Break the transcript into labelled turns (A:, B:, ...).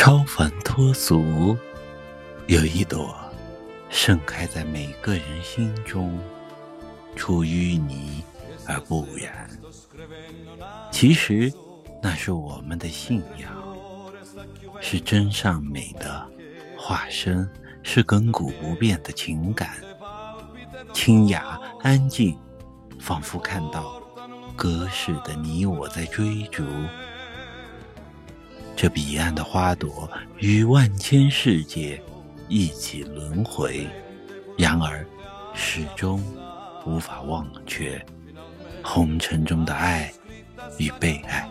A: 超凡脱俗，有一朵盛开在每个人心中，出淤泥而不染。其实，那是我们的信仰，是真善美的化身，是亘古不变的情感。清雅安静，仿佛看到隔世的你我在追逐。这彼岸的花朵与万千世界一起轮回。然而始终无法忘却红尘中的爱与被爱。